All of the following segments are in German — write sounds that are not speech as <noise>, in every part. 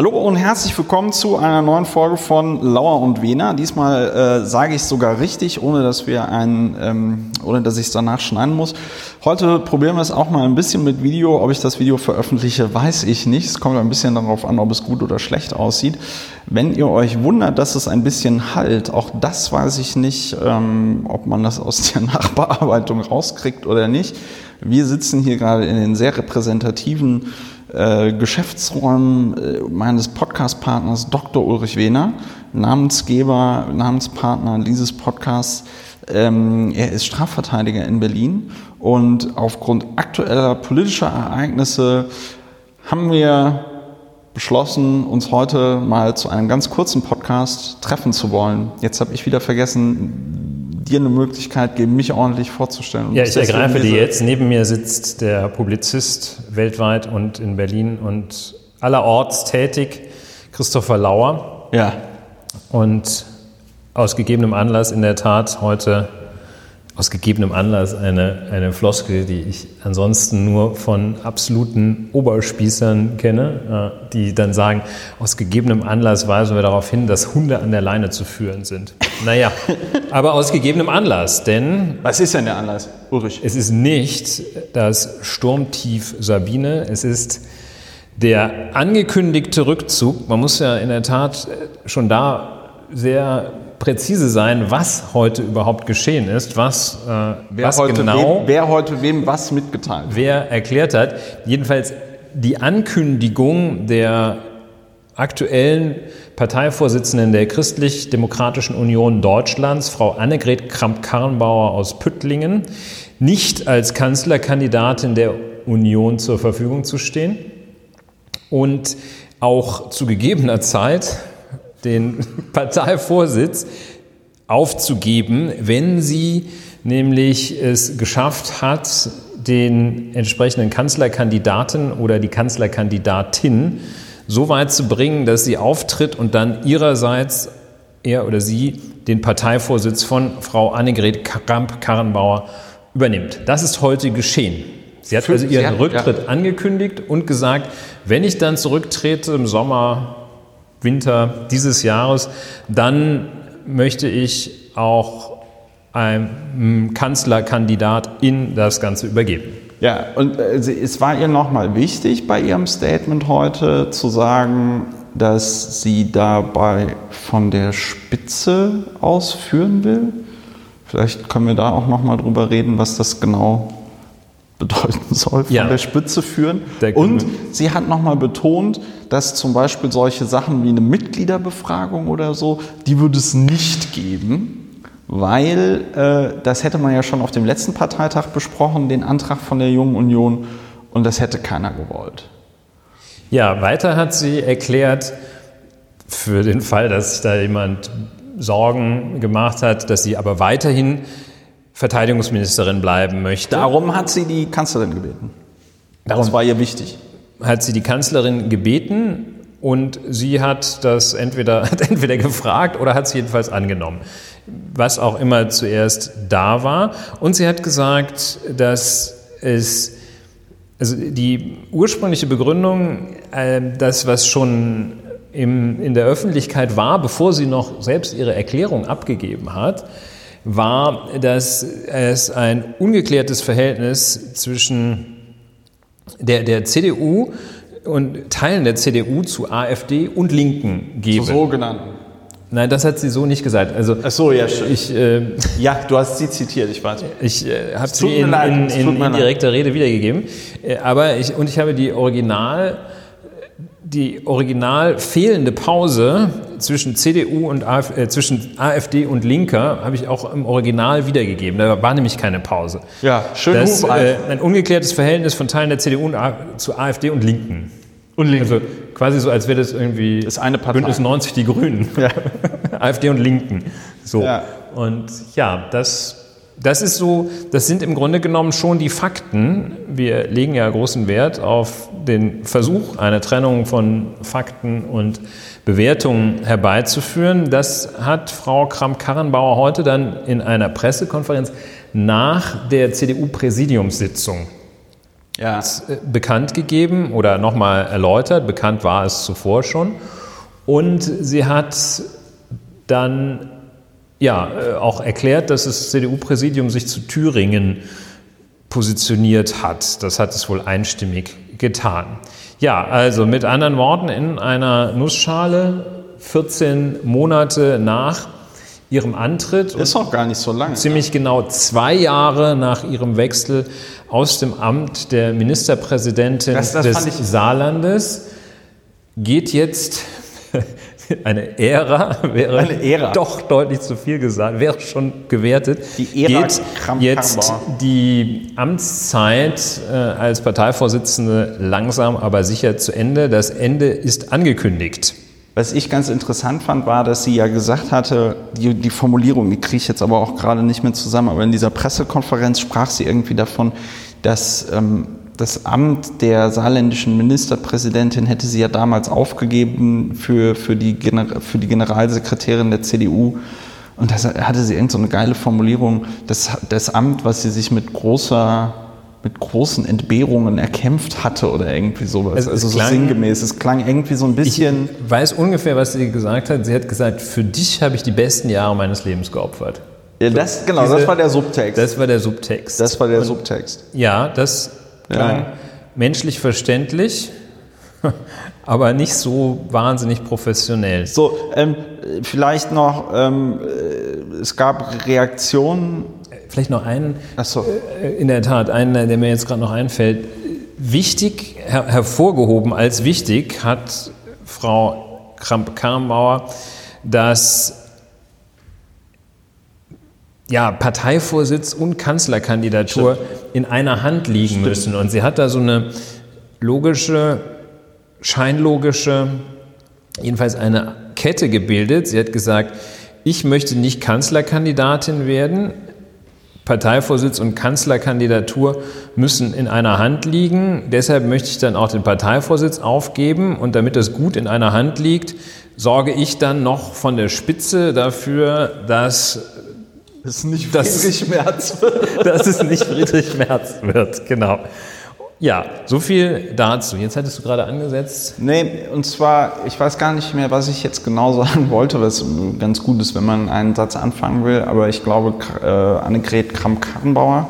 Hallo und herzlich willkommen zu einer neuen Folge von Lauer und Wena. Diesmal äh, sage ich es sogar richtig, ohne dass wir ein, ähm, ohne dass ich es danach schneiden muss. Heute probieren wir es auch mal ein bisschen mit Video. Ob ich das Video veröffentliche, weiß ich nicht. Es kommt ein bisschen darauf an, ob es gut oder schlecht aussieht. Wenn ihr euch wundert, dass es ein bisschen halt, auch das weiß ich nicht, ähm, ob man das aus der <laughs> Nachbearbeitung rauskriegt oder nicht. Wir sitzen hier gerade in den sehr repräsentativen äh, Geschäftsräumen äh, meines Podcast-Partners Dr. Ulrich Wehner, Namensgeber, Namenspartner dieses Podcasts. Ähm, er ist Strafverteidiger in Berlin und aufgrund aktueller politischer Ereignisse haben wir beschlossen, uns heute mal zu einem ganz kurzen Podcast treffen zu wollen. Jetzt habe ich wieder vergessen, dir eine Möglichkeit geben, mich ordentlich vorzustellen. Ja, ich ergreife die jetzt. Neben mir sitzt der Publizist weltweit und in Berlin und allerorts tätig, Christopher Lauer. Ja. Und aus gegebenem Anlass in der Tat heute aus gegebenem Anlass eine, eine Floskel, die ich ansonsten nur von absoluten Oberspießern kenne, äh, die dann sagen, aus gegebenem Anlass weisen wir darauf hin, dass Hunde an der Leine zu führen sind. Naja, <laughs> aber aus gegebenem Anlass, denn... Was ist denn der Anlass, Ulrich? Es ist nicht das Sturmtief Sabine, es ist der angekündigte Rückzug. Man muss ja in der Tat schon da sehr präzise sein, was heute überhaupt geschehen ist, was, äh, wer was heute genau. Wem, wer heute wem was mitgeteilt hat. Wer erklärt hat. Jedenfalls die Ankündigung der aktuellen Parteivorsitzenden der Christlich-Demokratischen Union Deutschlands, Frau Annegret Kramp-Karrenbauer aus Püttlingen, nicht als Kanzlerkandidatin der Union zur Verfügung zu stehen und auch zu gegebener Zeit den <laughs> Parteivorsitz aufzugeben, wenn sie nämlich es geschafft hat, den entsprechenden Kanzlerkandidaten oder die Kanzlerkandidatin so weit zu bringen, dass sie auftritt und dann ihrerseits er oder sie den Parteivorsitz von Frau Annegret Kramp-Karrenbauer übernimmt. Das ist heute geschehen. Sie hat also ihren Rücktritt angekündigt und gesagt, wenn ich dann zurücktrete im Sommer Winter dieses Jahres, dann möchte ich auch einem Kanzlerkandidat in das Ganze übergeben. Ja, und äh, es war ihr nochmal wichtig bei ihrem Statement heute zu sagen, dass sie dabei von der Spitze ausführen will. Vielleicht können wir da auch nochmal drüber reden, was das genau bedeuten soll, von ja. der Spitze führen. Der und sie hat nochmal betont, dass zum Beispiel solche Sachen wie eine Mitgliederbefragung oder so, die würde es nicht geben, weil äh, das hätte man ja schon auf dem letzten Parteitag besprochen, den Antrag von der Jungen Union, und das hätte keiner gewollt. Ja, weiter hat sie erklärt, für den Fall, dass da jemand Sorgen gemacht hat, dass sie aber weiterhin Verteidigungsministerin bleiben möchte. Darum hat sie die Kanzlerin gebeten. Darum das war ihr wichtig. Hat sie die Kanzlerin gebeten und sie hat das entweder, <laughs> hat entweder gefragt oder hat es jedenfalls angenommen. Was auch immer zuerst da war. Und sie hat gesagt, dass es, also die ursprüngliche Begründung, äh, das, was schon im, in der Öffentlichkeit war, bevor sie noch selbst ihre Erklärung abgegeben hat, war, dass es ein ungeklärtes Verhältnis zwischen der, der CDU und Teilen der CDU zu AfD und Linken gebe. Zu sogenannten. Nein, das hat sie so nicht gesagt. Also Ach so, ja, ich, äh, ja, du hast sie zitiert, ich weiß. Ich äh, habe sie in, in, in, in direkter Rede wiedergegeben. Äh, aber ich, und ich habe die Original die original fehlende Pause zwischen CDU und Af äh, zwischen AfD und Linker habe ich auch im Original wiedergegeben. Da war nämlich keine Pause. Ja, schön. Das, äh, ein ungeklärtes Verhältnis von Teilen der CDU zu AfD und Linken. Und Linken. Also quasi so, als wäre das irgendwie das eine Partei. Bündnis 90 die Grünen. Ja. <laughs> AfD und Linken. So. Ja. Und ja, das das ist so, das sind im Grunde genommen schon die Fakten. Wir legen ja großen Wert auf den Versuch, eine Trennung von Fakten und Bewertungen herbeizuführen. Das hat Frau Kramp-Karrenbauer heute dann in einer Pressekonferenz nach der CDU-Präsidiumssitzung ja. Äh, bekannt gegeben oder nochmal erläutert. Bekannt war es zuvor schon. Und sie hat dann ja, äh, auch erklärt, dass das CDU-Präsidium sich zu Thüringen positioniert hat. Das hat es wohl einstimmig getan. Ja, also mit anderen Worten, in einer Nussschale 14 Monate nach ihrem Antritt. Ist auch gar nicht so lange. Ziemlich genau zwei Jahre nach ihrem Wechsel aus dem Amt der Ministerpräsidentin das, das des Saarlandes geht jetzt <laughs> eine Ära wäre eine Ära. doch deutlich zu viel gesagt, wäre schon gewertet. Die Ära geht jetzt die Amtszeit äh, als Parteivorsitzende langsam, aber sicher zu Ende. Das Ende ist angekündigt. Was ich ganz interessant fand, war, dass sie ja gesagt hatte, die, die Formulierung, die kriege ich jetzt aber auch gerade nicht mehr zusammen, aber in dieser Pressekonferenz sprach sie irgendwie davon, dass ähm, das Amt der saarländischen Ministerpräsidentin hätte sie ja damals aufgegeben für, für, die, Gener für die Generalsekretärin der CDU. Und da hatte sie irgend so eine geile Formulierung, das, das Amt, was sie sich mit großer mit großen Entbehrungen erkämpft hatte oder irgendwie sowas. Also, also so klang, sinngemäß. Es klang irgendwie so ein bisschen. Ich weiß ungefähr, was sie gesagt hat. Sie hat gesagt, für dich habe ich die besten Jahre meines Lebens geopfert. Ja, das, genau, Diese, das war der Subtext. Das war der Subtext. Das war der Und, Subtext. Ja, das klang ja. menschlich verständlich, <laughs> aber nicht so wahnsinnig professionell. So, ähm, vielleicht noch, ähm, äh, es gab Reaktionen. Vielleicht noch einen, so. Äh, in der Tat, einen, der mir jetzt gerade noch einfällt. Wichtig, her hervorgehoben als wichtig hat Frau Kramp-Karrenbauer, dass ja, Parteivorsitz und Kanzlerkandidatur Stimmt. in einer Hand liegen Stimmt. müssen. Und sie hat da so eine logische, scheinlogische, jedenfalls eine Kette gebildet. Sie hat gesagt, ich möchte nicht Kanzlerkandidatin werden. Parteivorsitz und Kanzlerkandidatur müssen in einer Hand liegen. Deshalb möchte ich dann auch den Parteivorsitz aufgeben. Und damit das gut in einer Hand liegt, sorge ich dann noch von der Spitze dafür, dass es nicht Friedrich Merz wird. dass es nicht Friedrich Merz wird, genau. Ja, so viel dazu. Jetzt hattest du gerade angesetzt. Nee, und zwar, ich weiß gar nicht mehr, was ich jetzt genau <laughs> sagen wollte, was ganz gut ist, wenn man einen Satz anfangen will, aber ich glaube, äh, Annegret Kramp-Karrenbauer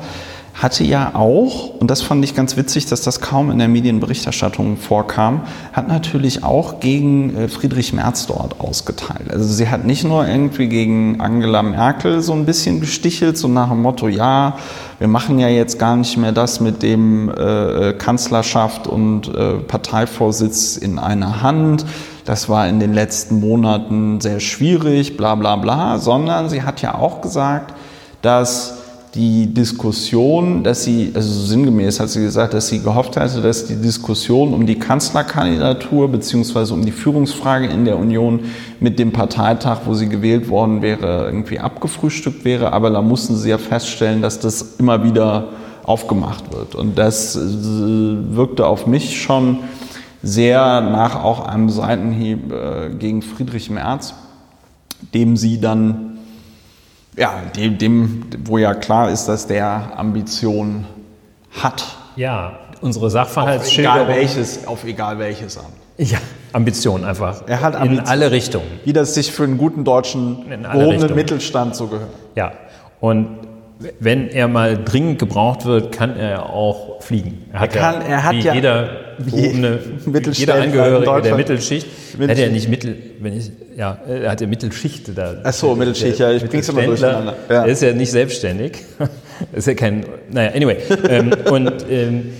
hatte ja auch, und das fand ich ganz witzig, dass das kaum in der Medienberichterstattung vorkam, hat natürlich auch gegen äh, Friedrich Merz dort ausgeteilt. Also sie hat nicht nur irgendwie gegen Angela Merkel so ein bisschen gestichelt, so nach dem Motto, ja, wir machen ja jetzt gar nicht mehr das mit dem äh, Kanzlerschaft und äh, Parteivorsitz in einer Hand. Das war in den letzten Monaten sehr schwierig, bla bla bla, sondern sie hat ja auch gesagt, dass die Diskussion, dass sie, also sinngemäß hat sie gesagt, dass sie gehofft hatte, dass die Diskussion um die Kanzlerkandidatur beziehungsweise um die Führungsfrage in der Union mit dem Parteitag, wo sie gewählt worden wäre, irgendwie abgefrühstückt wäre. Aber da mussten sie ja feststellen, dass das immer wieder aufgemacht wird. Und das äh, wirkte auf mich schon sehr nach auch einem Seitenhieb äh, gegen Friedrich Merz, dem sie dann ja, dem, dem, wo ja klar ist, dass der Ambition hat. Ja, unsere Sachverhaltsschilderung. Auf egal welches, auf egal welches Amt. Ja, Ambition einfach. Er hat Ambition. In alle Richtungen. Wie das sich für einen guten deutschen gehobenen Mittelstand so gehört. Ja, und wenn er mal dringend gebraucht wird, kann er auch fliegen. Er, hat er kann, ja, er hat ja jeder, eine, jeder Angehörige der Mittelschicht. Mittel hat er nicht Mittel, wenn ich, ja, er hat ja Mittelschicht da. Ach so, Mittelschicht, ja, ich bring's immer durcheinander. Ja. Er ist ja nicht selbstständig. <laughs> ist ja kein, naja, anyway. ähm, und ähm,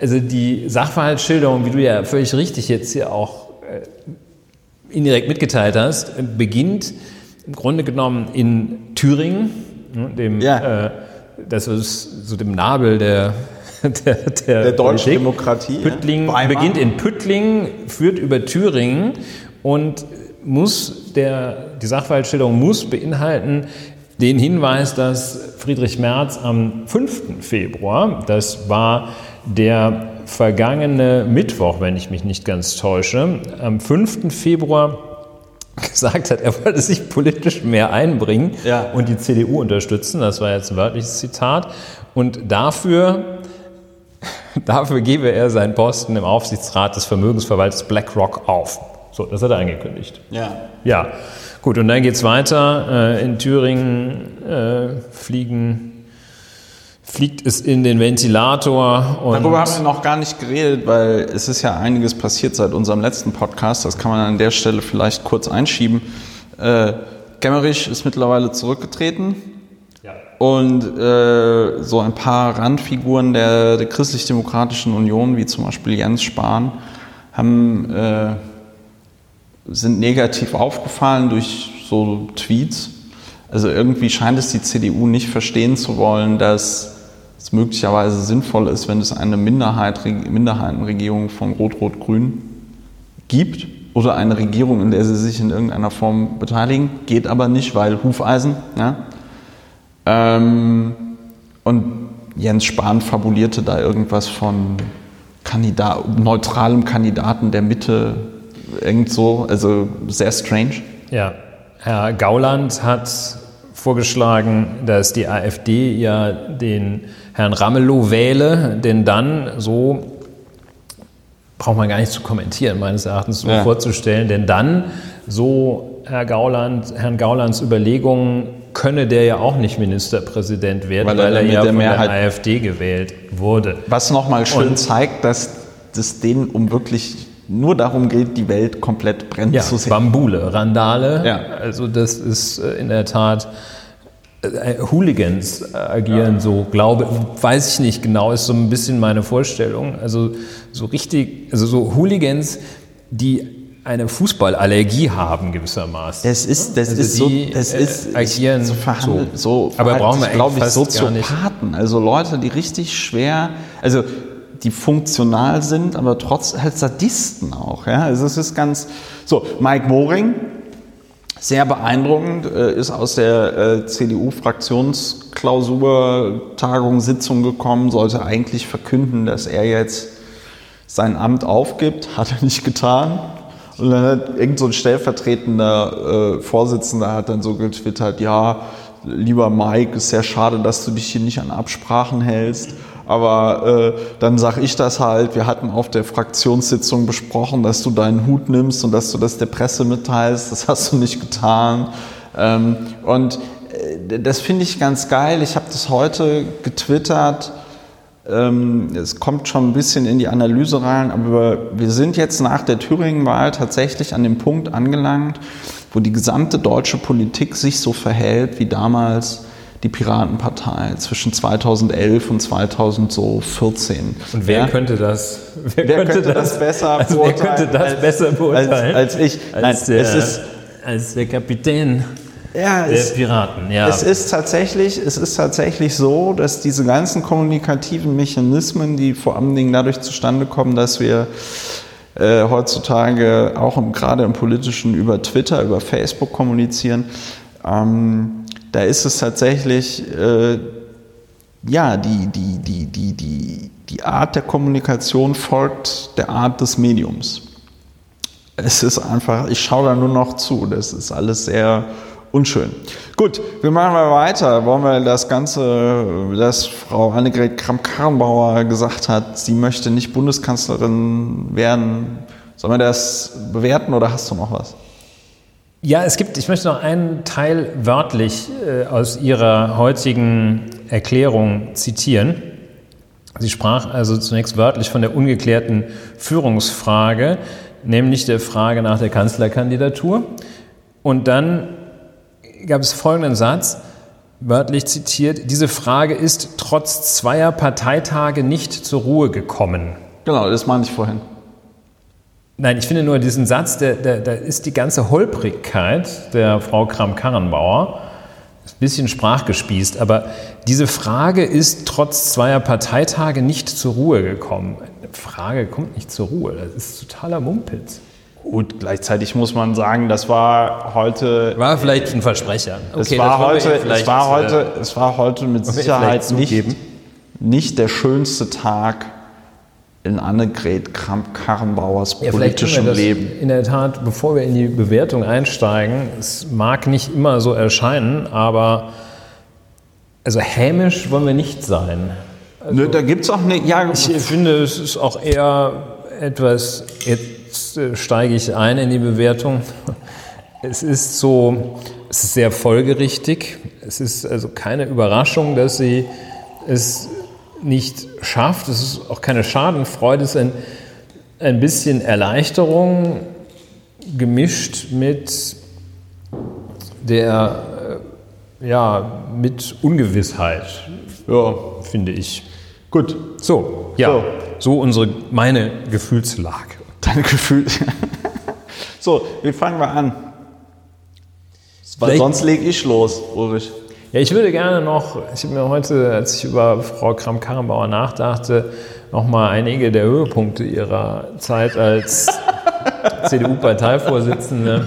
also die Sachverhaltsschilderung, wie du ja völlig richtig jetzt hier auch äh, indirekt mitgeteilt hast, beginnt im Grunde genommen in Thüringen Ne, dem, ja. äh, das ist so dem Nabel der, der, der, der deutschen Demokratie. Püttling ja. beginnt in Püttling, führt über Thüringen und muss der, die Sachverhaltsschilderung muss beinhalten den Hinweis, dass Friedrich Merz am 5. Februar, das war der vergangene Mittwoch, wenn ich mich nicht ganz täusche, am 5. Februar gesagt hat, er wollte sich politisch mehr einbringen ja. und die CDU unterstützen. Das war jetzt ein wörtliches Zitat. Und dafür <laughs> Dafür gebe er seinen Posten im Aufsichtsrat des Vermögensverwalters BlackRock auf. So, das hat er angekündigt. Ja. Ja, gut, und dann geht es weiter. Äh, in Thüringen äh, fliegen, fliegt es in den Ventilator. Darüber haben wir noch gar nicht geredet, weil es ist ja einiges passiert seit unserem letzten Podcast. Das kann man an der Stelle vielleicht kurz einschieben. Äh, Gemmerich ist mittlerweile zurückgetreten. Und äh, so ein paar Randfiguren der, der Christlich-Demokratischen Union, wie zum Beispiel Jens Spahn, haben, äh, sind negativ aufgefallen durch so Tweets. Also irgendwie scheint es die CDU nicht verstehen zu wollen, dass es möglicherweise sinnvoll ist, wenn es eine Minderheit, Minderheitenregierung von Rot-Rot-Grün gibt oder eine Regierung, in der sie sich in irgendeiner Form beteiligen. Geht aber nicht, weil Hufeisen. Ja? Ähm, und Jens Spahn fabulierte da irgendwas von Kandidat, neutralem Kandidaten der Mitte, irgend so, also sehr strange. Ja, Herr Gauland hat vorgeschlagen, dass die AfD ja den Herrn Ramelow wähle, denn dann so braucht man gar nicht zu kommentieren, meines Erachtens so ja. vorzustellen, denn dann so Herr Gauland, Herrn Gaulands Überlegungen könne der ja auch nicht Ministerpräsident werden, weil, weil er, ja von Mehrheit der AfD gewählt wurde. Was nochmal schön Und zeigt, dass es denen um wirklich nur darum geht, die Welt komplett brennen ja, zu sehen. Bambule, Randale. Ja. Also das ist äh, in der Tat äh, Hooligans agieren ja. so, glaube, weiß ich nicht genau, ist so ein bisschen meine Vorstellung. Also so richtig, also so Hooligans, die eine Fußballallergie haben gewissermaßen. Das ist, das also ist so, das äh, ist agieren so verhandelt, so. so aber brauchen wir glaube ich Soziopathen, also Leute, die richtig schwer, also die funktional sind, aber trotz halt Sadisten auch. Ja, also es ist ganz so. Mike Moring, sehr beeindruckend, äh, ist aus der äh, CDU-Fraktionsklausur Tagung Sitzung gekommen, sollte eigentlich verkünden, dass er jetzt sein Amt aufgibt, hat er nicht getan und dann hat irgend so ein stellvertretender äh, Vorsitzender hat dann so getwittert, ja, lieber Mike, ist sehr schade, dass du dich hier nicht an Absprachen hältst. Aber äh, dann sage ich das halt, wir hatten auf der Fraktionssitzung besprochen, dass du deinen Hut nimmst und dass du das der Presse mitteilst. Das hast du nicht getan. Ähm, und äh, das finde ich ganz geil. Ich habe das heute getwittert es kommt schon ein bisschen in die Analyse rein, aber wir sind jetzt nach der Thüringen-Wahl tatsächlich an dem Punkt angelangt, wo die gesamte deutsche Politik sich so verhält wie damals die Piratenpartei zwischen 2011 und 2014. Und wer ja? könnte das? Wer, wer könnte, könnte, das, besser also beurteilen? Wer könnte das als, besser beurteilen als, als ich? Als, Nein, der, es ist, als der Kapitän. Ja, der es, Piraten, ja. Es ist, tatsächlich, es ist tatsächlich so, dass diese ganzen kommunikativen Mechanismen, die vor allen Dingen dadurch zustande kommen, dass wir äh, heutzutage auch im, gerade im politischen über Twitter, über Facebook kommunizieren, ähm, da ist es tatsächlich, äh, ja, die, die, die, die, die, die Art der Kommunikation folgt der Art des Mediums. Es ist einfach, ich schaue da nur noch zu, das ist alles sehr unschön. Gut, wir machen mal weiter. Wollen wir das Ganze, dass Frau Annegret Kramp-Karrenbauer gesagt hat, sie möchte nicht Bundeskanzlerin werden. Sollen wir das bewerten oder hast du noch was? Ja, es gibt, ich möchte noch einen Teil wörtlich äh, aus Ihrer heutigen Erklärung zitieren. Sie sprach also zunächst wörtlich von der ungeklärten Führungsfrage, nämlich der Frage nach der Kanzlerkandidatur. Und dann gab es folgenden Satz, wörtlich zitiert, diese Frage ist trotz zweier Parteitage nicht zur Ruhe gekommen. Genau, das meinte ich vorhin. Nein, ich finde nur diesen Satz, da der, der ist die ganze Holprigkeit der Frau Kram-Karrenbauer, ein bisschen sprachgespießt, aber diese Frage ist trotz zweier Parteitage nicht zur Ruhe gekommen. Eine Frage kommt nicht zur Ruhe, das ist totaler Mumpitz. Gut, gleichzeitig muss man sagen, das war heute. War vielleicht ein Versprecher. Okay, es, war heute, es, war heute, äh, es war heute mit Sicherheit nicht, nicht der schönste Tag in Annegret Kramp-Karrenbauers ja, politischem Leben. In der Tat, bevor wir in die Bewertung einsteigen, es mag nicht immer so erscheinen, aber also hämisch wollen wir nicht sein. Also, ne, da gibt es auch eine. Ja, ich finde, es ist auch eher etwas. Jetzt äh, steige ich ein in die Bewertung. Es ist so, es ist sehr folgerichtig. Es ist also keine Überraschung, dass sie es nicht schafft. Es ist auch keine Schadenfreude. Es ist ein, ein bisschen Erleichterung gemischt mit der, äh, ja, mit Ungewissheit, ja. finde ich. Gut. So, ja, so, so unsere, meine Gefühlslage. Deine Gefühl. so, wie fangen wir an? Weil sonst lege ich los, Ulrich. Ja, ich würde gerne noch, ich habe mir heute, als ich über Frau Kramp-Karrenbauer nachdachte, nochmal einige der Höhepunkte ihrer Zeit als <laughs> CDU-Parteivorsitzende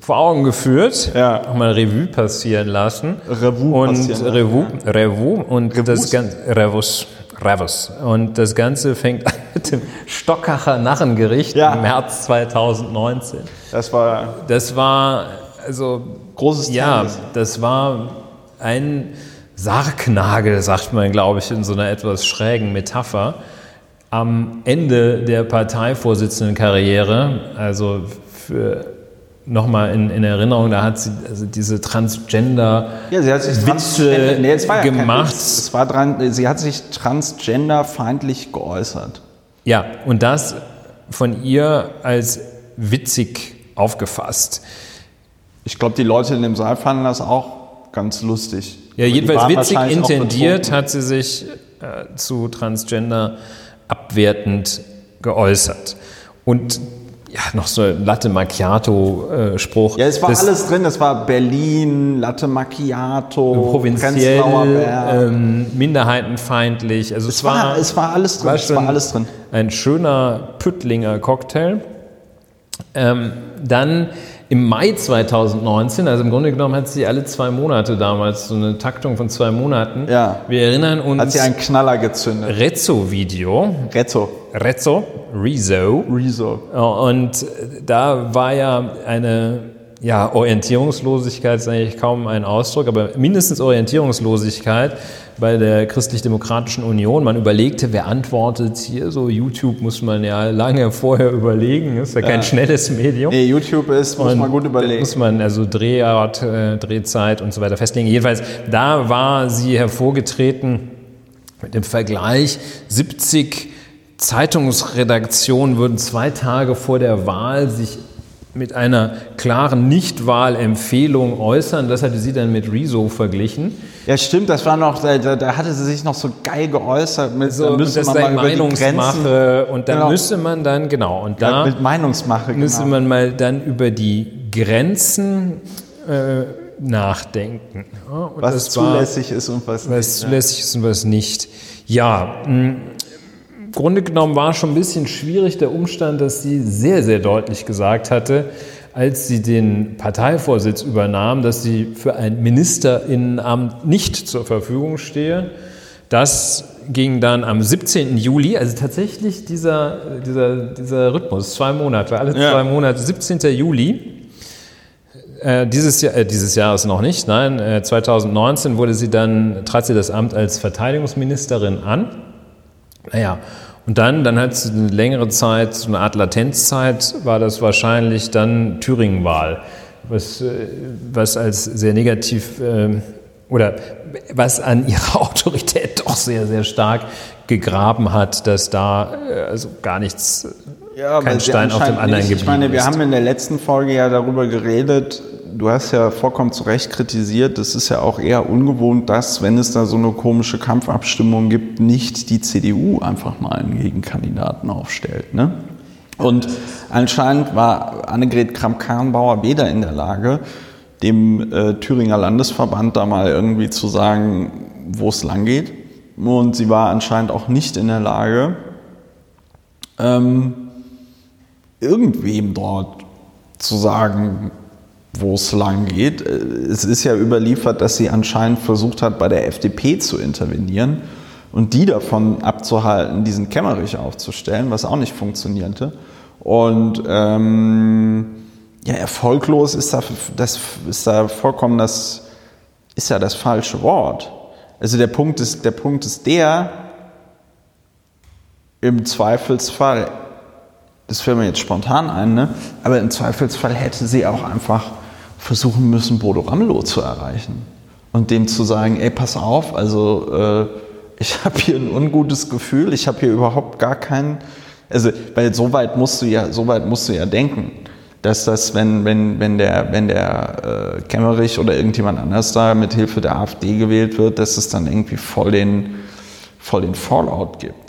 vor Augen geführt, ja. nochmal Revue passieren lassen. Revue und passieren Revue, Revue und Revus? das ganze Revus, Revus. Und das Ganze fängt an mit dem Stockacher Narrengericht ja. im März 2019. Das war das war also großes Ja, Tennis. das war ein Sargnagel, sagt man, glaube ich, in so einer etwas schrägen Metapher am Ende der Parteivorsitzendenkarriere, also für nochmal in, in Erinnerung, da hat sie also diese Transgender ja, sie hat sich Witze nee, es war ja gemacht. Es war dran, sie hat sich transgenderfeindlich geäußert. Ja, und das von ihr als witzig aufgefasst. Ich glaube, die Leute in dem Saal fanden das auch ganz lustig. Ja, jedenfalls witzig intendiert hat sie sich äh, zu Transgender abwertend geäußert. Und ja, noch so ein Latte Macchiato-Spruch. ja, es war das, alles drin. Es war Berlin, Latte Macchiato, provinziell, ähm, minderheitenfeindlich. Also es, es war, war, es war alles drin. War es war alles drin. Ein schöner Püttlinger Cocktail. Ähm, dann im Mai 2019, also im Grunde genommen hat sie alle zwei Monate damals so eine Taktung von zwei Monaten. Ja. Wir erinnern uns. Hat sie einen Knaller gezündet. Rezzo-Video. Rezzo. Rezzo. Rezo. Rezo. Und da war ja eine ja, Orientierungslosigkeit ist eigentlich kaum ein Ausdruck, aber mindestens Orientierungslosigkeit bei der Christlich-Demokratischen Union. Man überlegte, wer antwortet hier. So YouTube muss man ja lange vorher überlegen. Ist ja kein ja. schnelles Medium. Nee, YouTube ist, muss und man gut überlegen. Muss man also Drehart, äh, Drehzeit und so weiter festlegen. Jedenfalls, da war sie hervorgetreten mit dem Vergleich 70 Zeitungsredaktionen würden zwei Tage vor der Wahl sich mit einer klaren Nichtwahlempfehlung äußern. Das hatte sie dann mit Rezo verglichen. Ja, stimmt, das war noch, da, da hatte sie sich noch so geil geäußert mit so, da müsste man mal Meinungsmache und dann genau. müsste man dann, genau, und da ja, mit Meinungsmache, müsste genau. man mal dann über die Grenzen äh, nachdenken. Ja, was zulässig war, ist und was, was nicht. Was zulässig ja. ist und was nicht. Ja, mh, Grunde genommen war schon ein bisschen schwierig der Umstand, dass sie sehr, sehr deutlich gesagt hatte, als sie den Parteivorsitz übernahm, dass sie für ein Ministerinnenamt nicht zur Verfügung stehe. Das ging dann am 17. Juli, also tatsächlich dieser, dieser, dieser Rhythmus, zwei Monate, alle ja. zwei Monate, 17. Juli. Äh, dieses, Jahr, äh, dieses Jahr ist noch nicht, nein, äh, 2019 wurde sie dann, trat sie das Amt als Verteidigungsministerin an. Naja, und dann, dann hat es eine längere Zeit, so eine Art Latenzzeit, war das wahrscheinlich dann Thüringen-Wahl, was, äh, was als sehr negativ äh, oder was an ihrer <laughs> Autorität doch sehr, sehr stark gegraben hat, dass da äh, also gar nichts, ja, kein Stein auf dem anderen geblieben Ich meine, wir ist. haben in der letzten Folge ja darüber geredet, du hast ja vollkommen zu Recht kritisiert, das ist ja auch eher ungewohnt, dass, wenn es da so eine komische Kampfabstimmung gibt, nicht die CDU einfach mal einen Gegenkandidaten aufstellt. Ne? Und anscheinend war Annegret Kramp-Karrenbauer weder in der Lage, dem äh, Thüringer Landesverband da mal irgendwie zu sagen, wo es lang geht. Und sie war anscheinend auch nicht in der Lage, ähm, irgendwem dort zu sagen, wo es lang geht. Es ist ja überliefert, dass sie anscheinend versucht hat, bei der FDP zu intervenieren und die davon abzuhalten, diesen Kämmerich aufzustellen, was auch nicht funktionierte. Und ähm, ja, erfolglos ist da, das ist da vollkommen das, ist ja das falsche Wort. Also der Punkt ist, der Punkt ist der, im Zweifelsfall, das fällt mir jetzt spontan ein, ne? aber im Zweifelsfall hätte sie auch einfach versuchen müssen, Bodo Ramelow zu erreichen und dem zu sagen, ey, pass auf, also äh, ich <laughs> habe hier ein ungutes Gefühl, ich habe hier überhaupt gar keinen, also weil so weit musst du ja, so weit musst du ja denken, dass das, wenn, wenn, wenn der, wenn der äh, Kemmerich oder irgendjemand anders da mit Hilfe der AfD gewählt wird, dass es dann irgendwie voll den, voll den Fallout gibt.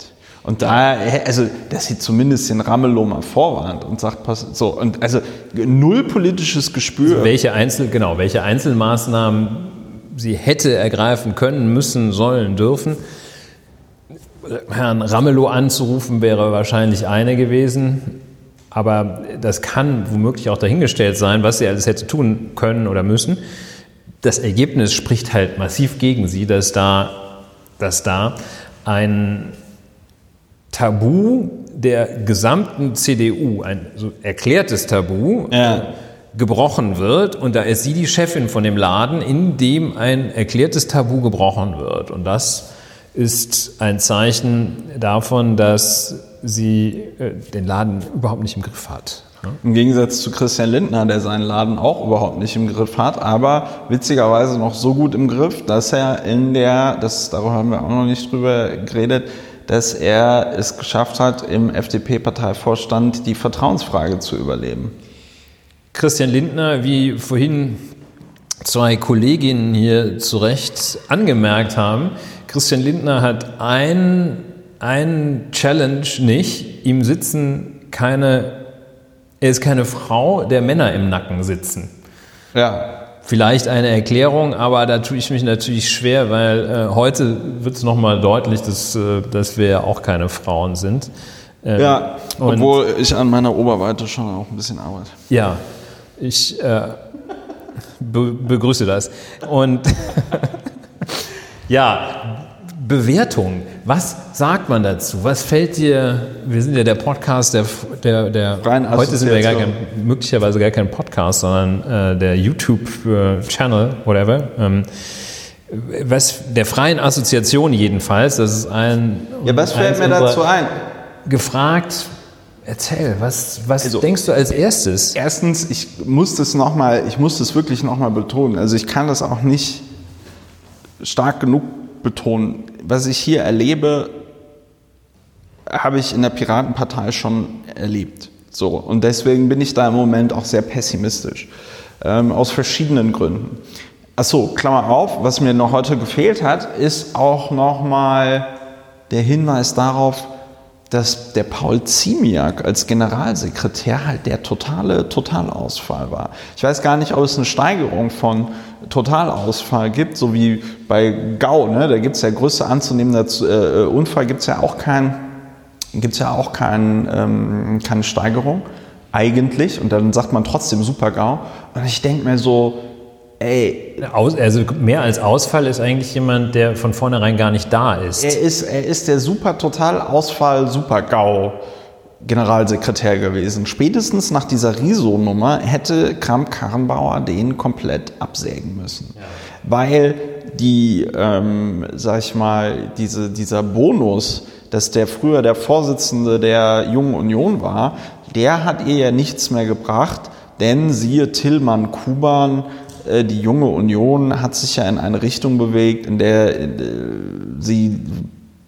Und da, also, dass sie zumindest den Ramelow mal vorwarnt und sagt, pass, so, und also null politisches Gespür. Also welche Einzel, genau, welche Einzelmaßnahmen sie hätte ergreifen können, müssen, sollen, dürfen. Herrn Ramelow anzurufen wäre wahrscheinlich eine gewesen. Aber das kann womöglich auch dahingestellt sein, was sie alles hätte tun können oder müssen. Das Ergebnis spricht halt massiv gegen sie, dass da, dass da ein Tabu der gesamten CDU, ein so erklärtes Tabu, ja. gebrochen wird. Und da ist sie die Chefin von dem Laden, in dem ein erklärtes Tabu gebrochen wird. Und das ist ein Zeichen davon, dass sie äh, den Laden überhaupt nicht im Griff hat. Im Gegensatz zu Christian Lindner, der seinen Laden auch überhaupt nicht im Griff hat, aber witzigerweise noch so gut im Griff, dass er in der, das, darüber haben wir auch noch nicht drüber geredet, dass er es geschafft hat, im FDP-Parteivorstand die Vertrauensfrage zu überleben. Christian Lindner, wie vorhin zwei Kolleginnen hier zu Recht angemerkt haben, Christian Lindner hat ein, ein Challenge nicht. Ihm sitzen keine, er ist keine Frau, der Männer im Nacken sitzen. Ja vielleicht eine Erklärung, aber da tue ich mich natürlich schwer, weil äh, heute wird es nochmal deutlich, dass, äh, dass wir ja auch keine Frauen sind. Ähm, ja, obwohl ich an meiner Oberweite schon auch ein bisschen arbeite. Ja, ich äh, be begrüße das. Und <laughs> ja, Bewertung. Was sagt man dazu? Was fällt dir? Wir sind ja der Podcast der, der, der heute sind wir gar kein, möglicherweise gar kein Podcast, sondern äh, der YouTube-Channel, äh, whatever. Ähm, was der freien Assoziation jedenfalls, das ist ein. Ja, was fällt mir dazu ein? Gefragt, Erzähl, was, was also, denkst du als erstes? Erstens, ich muss das noch mal, ich muss das wirklich nochmal betonen. Also ich kann das auch nicht stark genug betonen. Was ich hier erlebe, habe ich in der Piratenpartei schon erlebt. So, und deswegen bin ich da im Moment auch sehr pessimistisch. Ähm, aus verschiedenen Gründen. Achso, Klammer auf, was mir noch heute gefehlt hat, ist auch nochmal der Hinweis darauf, dass der Paul Ziemiak als Generalsekretär halt der totale Totalausfall war. Ich weiß gar nicht, ob es eine Steigerung von Totalausfall gibt, so wie bei Gau, ne? da gibt es ja größte anzunehmender äh, Unfall, gibt es ja auch kein, gibt's ja auch kein, ähm, keine Steigerung eigentlich und dann sagt man trotzdem Super GAU und ich denke mir so, Ey. also mehr als Ausfall ist eigentlich jemand, der von vornherein gar nicht da ist. Er ist, er ist der super total Ausfall, super GAU. Generalsekretär gewesen. Spätestens nach dieser Riso-Nummer hätte Kramp-Karrenbauer den komplett absägen müssen. Ja. Weil die, ähm, sag ich mal, diese, dieser Bonus, dass der früher der Vorsitzende der Jungen Union war, der hat ihr ja nichts mehr gebracht, denn siehe Tillmann Kuban, äh, die junge Union hat sich ja in eine Richtung bewegt, in der äh, sie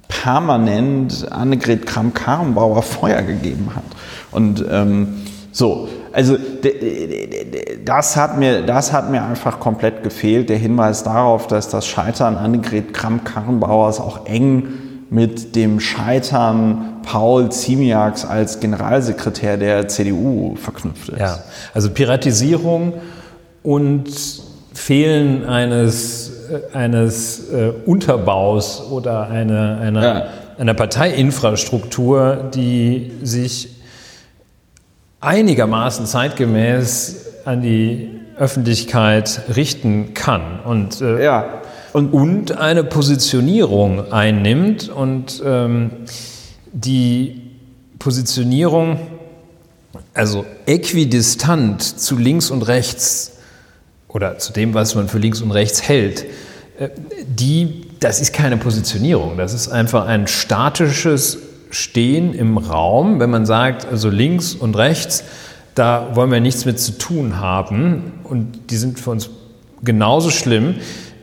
permanent Annegret Kramp-Karrenbauer Feuer gegeben hat. Und ähm, so, also das hat, mir, das hat mir einfach komplett gefehlt, der Hinweis darauf, dass das Scheitern Annegret Kramp-Karrenbauers auch eng mit dem Scheitern Paul Ziemiaks als Generalsekretär der CDU verknüpft ist. Ja, also Piratisierung und Fehlen eines, eines äh, Unterbaus oder eine, einer, ja. einer Parteiinfrastruktur, die sich einigermaßen zeitgemäß an die Öffentlichkeit richten kann und, äh, ja. und, und, eine Positionierung einnimmt und ähm, die Positionierung, also äquidistant zu links und rechts oder zu dem, was man für links und rechts hält, äh, die das ist keine Positionierung, das ist einfach ein statisches Stehen im Raum, wenn man sagt, also links und rechts, da wollen wir nichts mit zu tun haben und die sind für uns genauso schlimm,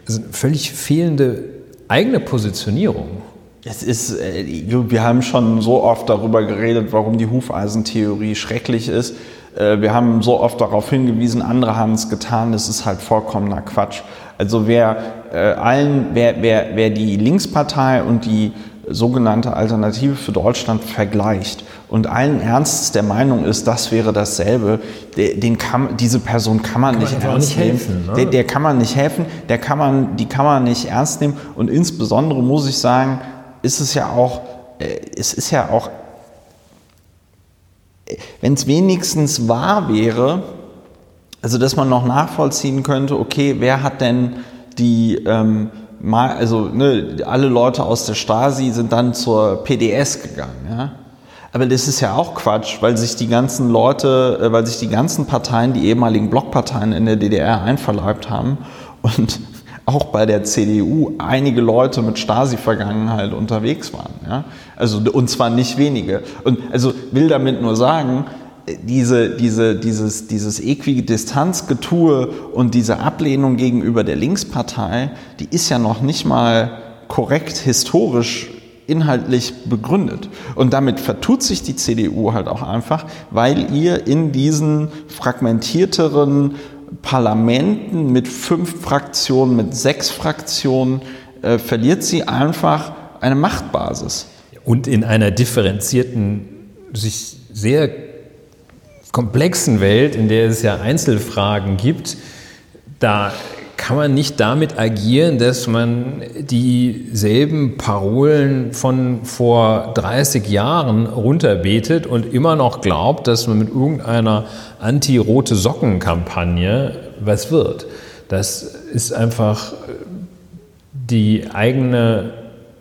also völlig fehlende eigene Positionierung. Es ist, äh, wir haben schon so oft darüber geredet, warum die Hufeisentheorie schrecklich ist. Äh, wir haben so oft darauf hingewiesen, andere haben es getan, das ist halt vollkommener Quatsch. Also wer äh, allen, wer, wer, wer die Linkspartei und die sogenannte Alternative für Deutschland vergleicht und allen Ernstes der Meinung ist, das wäre dasselbe, den kann, diese Person kann man, kann nicht man ernst nicht nehmen. Helfen, ne? der, der kann man nicht helfen, der kann man, die kann man nicht ernst nehmen. Und insbesondere muss ich sagen, ist es ja auch, äh, es ist ja auch, wenn es wenigstens wahr wäre, also dass man noch nachvollziehen könnte, okay, wer hat denn die, ähm, also ne, alle Leute aus der Stasi sind dann zur PDS gegangen, ja. Aber das ist ja auch Quatsch, weil sich die ganzen Leute, äh, weil sich die ganzen Parteien, die ehemaligen Blockparteien in der DDR einverleibt haben und auch bei der CDU einige Leute mit Stasi-Vergangenheit unterwegs waren. Ja? Also, und zwar nicht wenige. Und also will damit nur sagen, diese, diese, dieses, dieses Äquidistanzgetue und diese Ablehnung gegenüber der Linkspartei, die ist ja noch nicht mal korrekt historisch inhaltlich begründet. Und damit vertut sich die CDU halt auch einfach, weil ihr in diesen fragmentierteren Parlamenten mit fünf Fraktionen, mit sechs Fraktionen, äh, verliert sie einfach eine Machtbasis. Und in einer differenzierten, sich sehr komplexen Welt, in der es ja Einzelfragen gibt, da kann man nicht damit agieren, dass man dieselben Parolen von vor 30 Jahren runterbetet und immer noch glaubt, dass man mit irgendeiner anti-rote Socken-Kampagne was wird. Das ist einfach die eigene,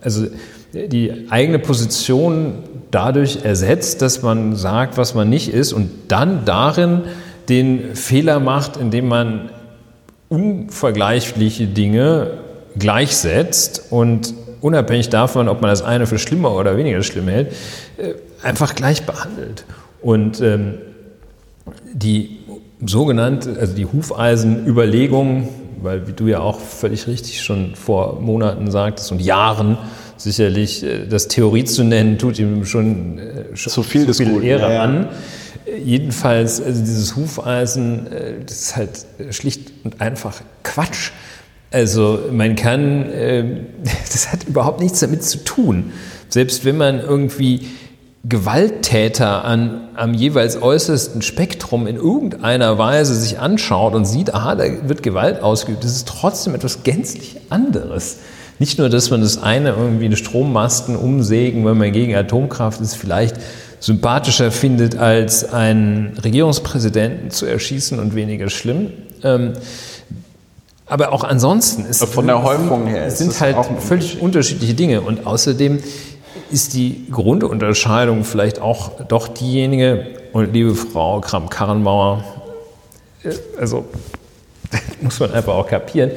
also die eigene Position dadurch ersetzt, dass man sagt, was man nicht ist und dann darin den Fehler macht, indem man unvergleichliche Dinge gleichsetzt und unabhängig davon, ob man das eine für schlimmer oder weniger schlimm hält, äh, einfach gleich behandelt. Und ähm, die sogenannte, also die Hufeisenüberlegung, weil wie du ja auch völlig richtig schon vor Monaten sagtest und Jahren sicherlich äh, das Theorie zu nennen, tut ihm schon, äh, schon zu viel, zu viel Ehre ja, ja. an. Jedenfalls, also dieses Hufeisen, äh, das ist halt schlicht und einfach Quatsch. Also man kann, ähm, <laughs> das hat überhaupt nichts damit zu tun. Selbst wenn man irgendwie Gewalttäter an, am jeweils äußersten Spektrum in irgendeiner Weise sich anschaut und sieht, aha, da wird Gewalt ausgeübt, das ist trotzdem etwas gänzlich anderes. Nicht nur, dass man das eine irgendwie eine Strommasten umsägen, wenn man gegen Atomkraft ist, vielleicht sympathischer findet, als einen Regierungspräsidenten zu erschießen und weniger schlimm. Ähm, aber auch ansonsten ist von der Häufung her sind halt völlig unterschiedliche Dinge und außerdem ist die Grundunterscheidung vielleicht auch doch diejenige und liebe Frau Kram-Karrenbauer, äh, also <laughs> muss man einfach auch kapieren.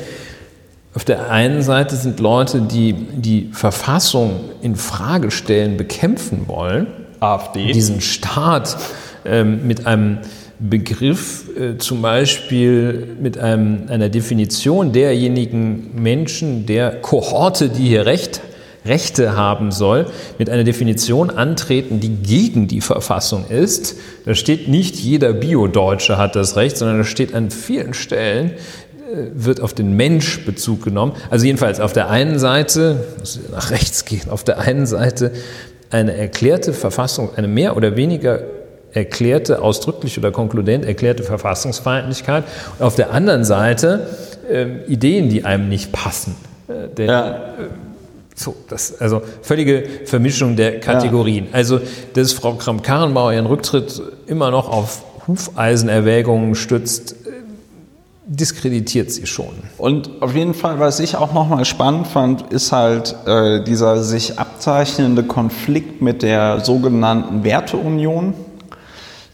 Auf der einen Seite sind Leute, die die Verfassung in Frage stellen, bekämpfen wollen AfD. diesen Staat ähm, mit einem Begriff, äh, zum Beispiel mit einem, einer Definition derjenigen Menschen, der Kohorte, die hier Recht, Rechte haben soll, mit einer Definition antreten, die gegen die Verfassung ist. Da steht nicht jeder Bio-Deutsche hat das Recht, sondern da steht an vielen Stellen, äh, wird auf den Mensch Bezug genommen. Also jedenfalls auf der einen Seite, muss nach rechts gehen, auf der einen Seite eine erklärte Verfassung, eine mehr oder weniger erklärte, ausdrücklich oder konkludent erklärte Verfassungsfeindlichkeit und auf der anderen Seite äh, Ideen, die einem nicht passen. Äh, der, ja. äh, so, das, also völlige Vermischung der Kategorien. Ja. Also, dass Frau Kramp-Karrenbauer ihren Rücktritt immer noch auf Hufeisenerwägungen stützt, diskreditiert sie schon. Und auf jeden Fall, was ich auch nochmal spannend fand, ist halt äh, dieser sich abzeichnende Konflikt mit der sogenannten Werteunion.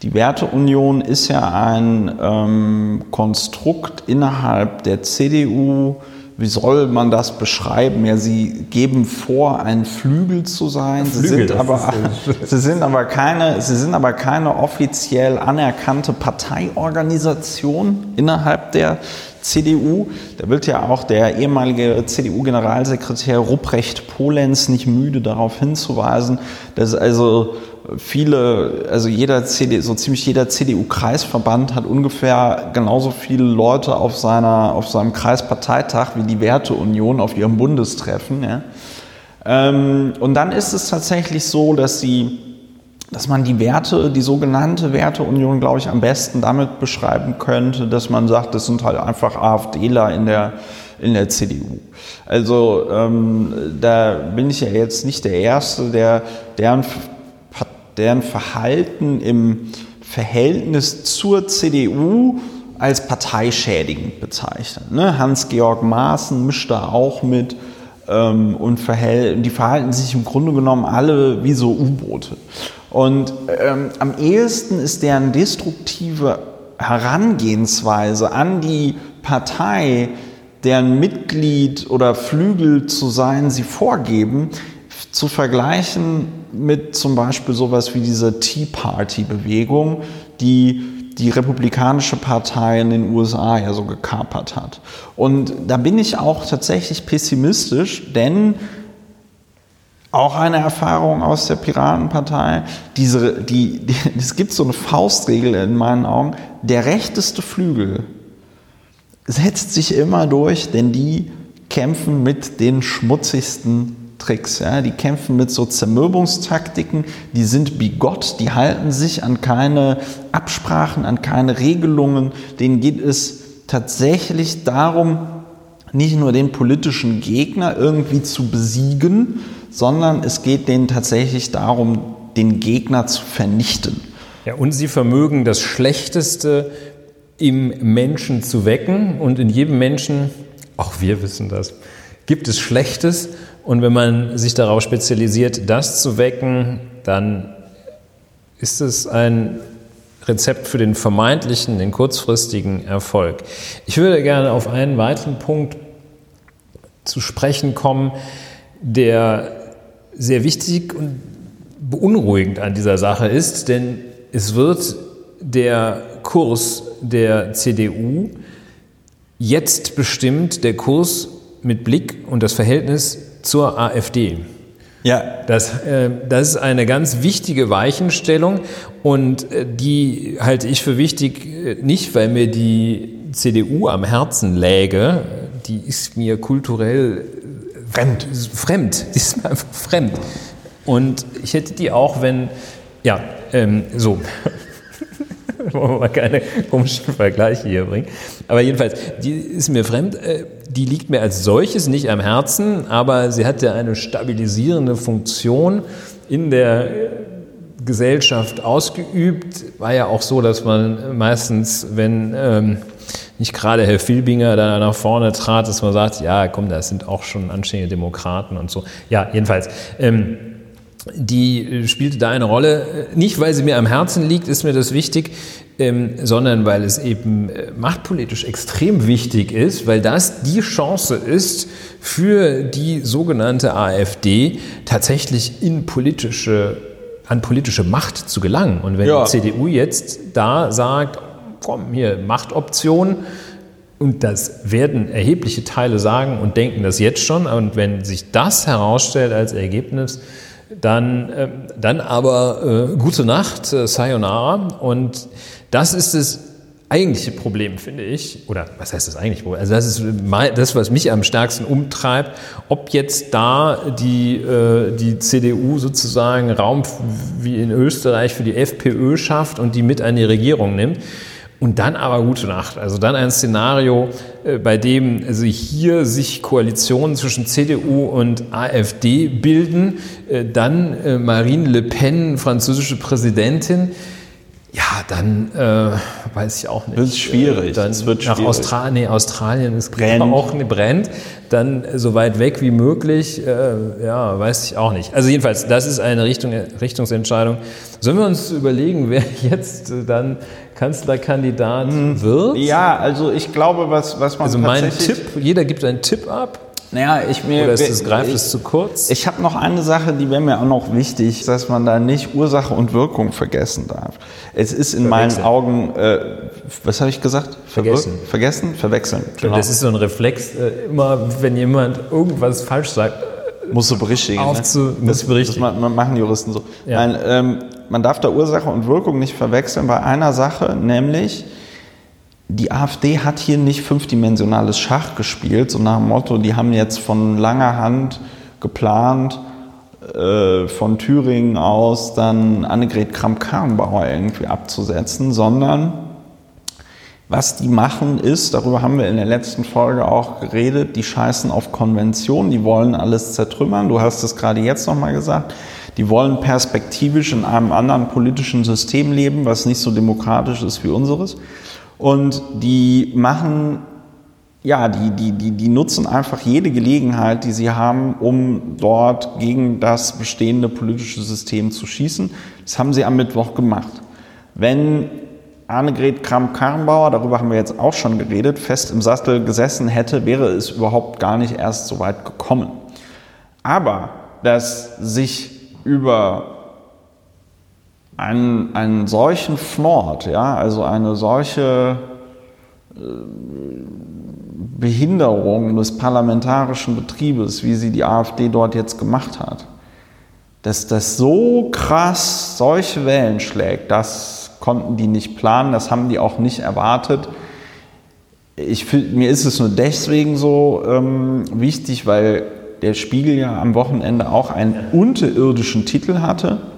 Die Werteunion ist ja ein ähm, Konstrukt innerhalb der CDU, wie soll man das beschreiben? Ja, sie geben vor, ein Flügel zu sein. Flügel, sie, sind aber, <laughs> sie, sind aber keine, sie sind aber keine offiziell anerkannte Parteiorganisation innerhalb der CDU. Da wird ja auch der ehemalige CDU-Generalsekretär Rupprecht Polenz nicht müde darauf hinzuweisen, dass also viele, also jeder CD, so ziemlich jeder CDU-Kreisverband hat ungefähr genauso viele Leute auf seiner, auf seinem Kreisparteitag wie die Werteunion auf ihrem Bundestreffen. Ja. Ähm, und dann ist es tatsächlich so, dass sie, dass man die Werte, die sogenannte Werteunion, glaube ich, am besten damit beschreiben könnte, dass man sagt, das sind halt einfach AfDler in der in der CDU. Also ähm, da bin ich ja jetzt nicht der Erste, der deren deren Verhalten im Verhältnis zur CDU als parteischädigend bezeichnet. Ne? Hans-Georg Maaßen mischt da auch mit ähm, und die verhalten sich im Grunde genommen alle wie so U-Boote. Und ähm, am ehesten ist deren destruktive Herangehensweise an die Partei, deren Mitglied oder Flügel zu sein sie vorgeben, zu vergleichen mit zum Beispiel sowas wie dieser Tea Party-Bewegung, die die Republikanische Partei in den USA ja so gekapert hat. Und da bin ich auch tatsächlich pessimistisch, denn auch eine Erfahrung aus der Piratenpartei, diese, die, die, <laughs> es gibt so eine Faustregel in meinen Augen, der rechteste Flügel setzt sich immer durch, denn die kämpfen mit den schmutzigsten Tricks. Ja? Die kämpfen mit so Zermürbungstaktiken, die sind bigott, die halten sich an keine Absprachen, an keine Regelungen. Denen geht es tatsächlich darum, nicht nur den politischen Gegner irgendwie zu besiegen, sondern es geht denen tatsächlich darum, den Gegner zu vernichten. Ja, und sie vermögen das Schlechteste im Menschen zu wecken und in jedem Menschen, auch wir wissen das, gibt es Schlechtes und wenn man sich darauf spezialisiert, das zu wecken, dann ist es ein Rezept für den vermeintlichen, den kurzfristigen Erfolg. Ich würde gerne auf einen weiteren Punkt zu sprechen kommen, der sehr wichtig und beunruhigend an dieser Sache ist, denn es wird der Kurs der CDU jetzt bestimmt, der Kurs mit Blick und das Verhältnis zur AfD. Ja. Das, äh, das ist eine ganz wichtige Weichenstellung und äh, die halte ich für wichtig, äh, nicht weil mir die CDU am Herzen läge, die ist mir kulturell fremd, fremd, die <laughs> ist mir einfach fremd. Und ich hätte die auch, wenn, ja, ähm, so. <laughs> Wollen wir mal keine komischen Vergleiche hier bringen. Aber jedenfalls, die ist mir fremd. Äh, die liegt mir als solches nicht am Herzen, aber sie hat ja eine stabilisierende Funktion in der Gesellschaft ausgeübt. War ja auch so, dass man meistens, wenn ähm, nicht gerade Herr Filbinger da nach vorne trat, dass man sagt, ja, komm, das sind auch schon anständige Demokraten und so. Ja, jedenfalls. Ähm, die äh, spielte da eine Rolle. Nicht, weil sie mir am Herzen liegt, ist mir das wichtig, ähm, sondern weil es eben äh, machtpolitisch extrem wichtig ist, weil das die Chance ist, für die sogenannte AfD tatsächlich in politische, an politische Macht zu gelangen. Und wenn ja. die CDU jetzt da sagt, komm, hier Machtoption, und das werden erhebliche Teile sagen und denken das jetzt schon, und wenn sich das herausstellt als Ergebnis, dann, äh, dann aber äh, gute Nacht, äh, Sayonara. Und das ist das eigentliche Problem, finde ich. Oder was heißt das eigentliche Problem? Also das ist das, was mich am stärksten umtreibt, ob jetzt da die, äh, die CDU sozusagen Raum wie in Österreich für die FPÖ schafft und die mit an die Regierung nimmt. Und dann aber gute Nacht. Also dann ein Szenario, äh, bei dem also hier sich Koalitionen zwischen CDU und AfD bilden, äh, dann äh, Marine Le Pen, französische Präsidentin. Ja, dann äh, weiß ich auch nicht. Wird schwierig. Dann es wird nach schwierig. Australien, nee, Australien ist Brennt. auch ne, brennt. Dann so weit weg wie möglich, äh, ja, weiß ich auch nicht. Also jedenfalls, das ist eine Richtung, Richtungsentscheidung. Sollen wir uns überlegen, <laughs> wer jetzt äh, dann Kanzlerkandidat wird? Ja, also ich glaube, was, was man Also mein. Tipp, jeder gibt einen Tipp ab. Naja, ich mir... Oder ist das, greift ich, es zu kurz? Ich habe noch eine Sache, die wäre mir auch noch wichtig, dass man da nicht Ursache und Wirkung vergessen darf. Es ist in meinen. Augen, äh, was habe ich gesagt? Vergessen. Vergessen? Verwechseln. Genau. Das ist so ein Reflex, äh, immer wenn jemand irgendwas falsch sagt, Musst du berichtigen. Aufzu- ne? muss das, berichtigen. Das ma- machen Juristen so. Ja. Nein, ähm, man darf da Ursache und Wirkung nicht verwechseln bei einer Sache, nämlich die AfD hat hier nicht fünfdimensionales Schach gespielt, so nach dem Motto, die haben jetzt von langer Hand geplant, äh, von Thüringen aus dann Annegret Kramp-Karrenbauer irgendwie abzusetzen, sondern was die machen ist, darüber haben wir in der letzten Folge auch geredet, die scheißen auf Konventionen, die wollen alles zertrümmern. Du hast es gerade jetzt nochmal gesagt. Die wollen perspektivisch in einem anderen politischen System leben, was nicht so demokratisch ist wie unseres. Und die machen, ja, die, die, die, die nutzen einfach jede Gelegenheit, die sie haben, um dort gegen das bestehende politische System zu schießen. Das haben sie am Mittwoch gemacht. Wenn Annegret Kramp-Karrenbauer, darüber haben wir jetzt auch schon geredet, fest im Sattel gesessen hätte, wäre es überhaupt gar nicht erst so weit gekommen. Aber dass sich über einen, einen solchen Fnord, ja, also eine solche äh, Behinderung des parlamentarischen Betriebes, wie sie die AfD dort jetzt gemacht hat, dass das so krass solche Wellen schlägt, das konnten die nicht planen, das haben die auch nicht erwartet. Ich, mir ist es nur deswegen so ähm, wichtig, weil der Spiegel ja am Wochenende auch einen unterirdischen Titel hatte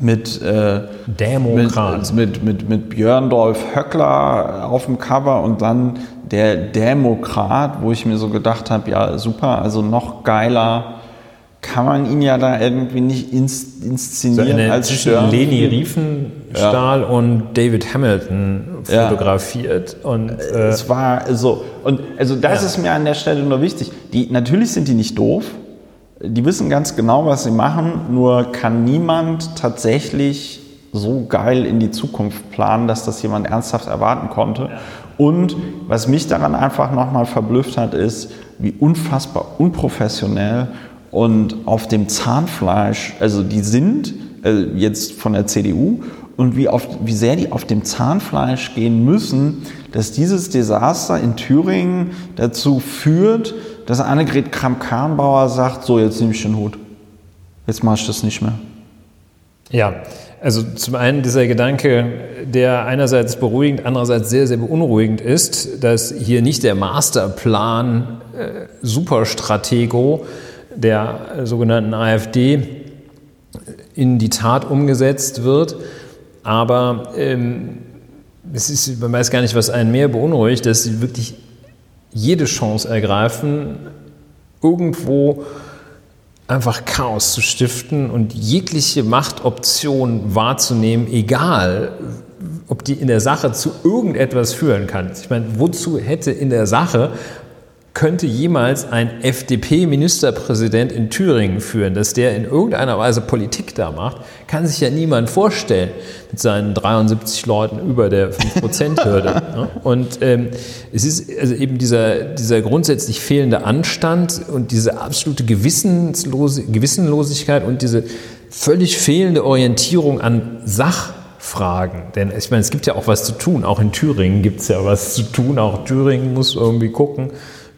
mit, äh, mit, mit, mit, mit Björn Dolf Höckler auf dem Cover und dann der Demokrat, wo ich mir so gedacht habe, ja super, also noch geiler kann man ihn ja da irgendwie nicht ins, So inszenieren eine als Stern. Leni Riefenstahl und David Hamilton Ja. fotografiert. Und äh, Es war so. Und also das Ja. ist mir an der Stelle nur wichtig. Die, natürlich sind die nicht doof. Die wissen ganz genau, was sie machen. Nur kann niemand tatsächlich so geil in die Zukunft planen, dass das jemand ernsthaft erwarten konnte. Und was mich daran einfach nochmal verblüfft hat, ist, wie unfassbar unprofessionell und auf dem Zahnfleisch, also die sind äh, jetzt von der CDU und wie, auf, wie sehr die auf dem Zahnfleisch gehen müssen, dass dieses Desaster in Thüringen dazu führt, dass Annegret Kramp-Karrenbauer sagt, so jetzt nehme ich den Hut. Jetzt mache ich das nicht mehr. ja, also zum einen dieser Gedanke, der einerseits beruhigend, andererseits sehr, sehr beunruhigend ist, dass hier nicht der Masterplan äh, Superstratego der sogenannten AfD in die Tat umgesetzt wird. Aber ähm, es ist, man weiß gar nicht, was einen mehr beunruhigt, dass sie wirklich jede Chance ergreifen, irgendwo einfach Chaos zu stiften und jegliche Machtoption wahrzunehmen, egal ob die in der Sache zu irgendetwas führen kann. Ich meine, wozu hätte in der Sache könnte jemals ein FDP-Ministerpräsident in Thüringen führen, dass der in irgendeiner Weise Politik da macht, kann sich ja niemand vorstellen mit seinen 73 Leuten über der 5%-Hürde. <laughs> ne? Und ähm, es ist also eben dieser, dieser grundsätzlich fehlende Anstand und diese absolute Gewissenslose, Gewissenlosigkeit und diese völlig fehlende Orientierung an Sachfragen. Denn ich meine, es gibt ja auch was zu tun. Auch in Thüringen gibt es ja was zu tun. Auch Thüringen muss irgendwie gucken,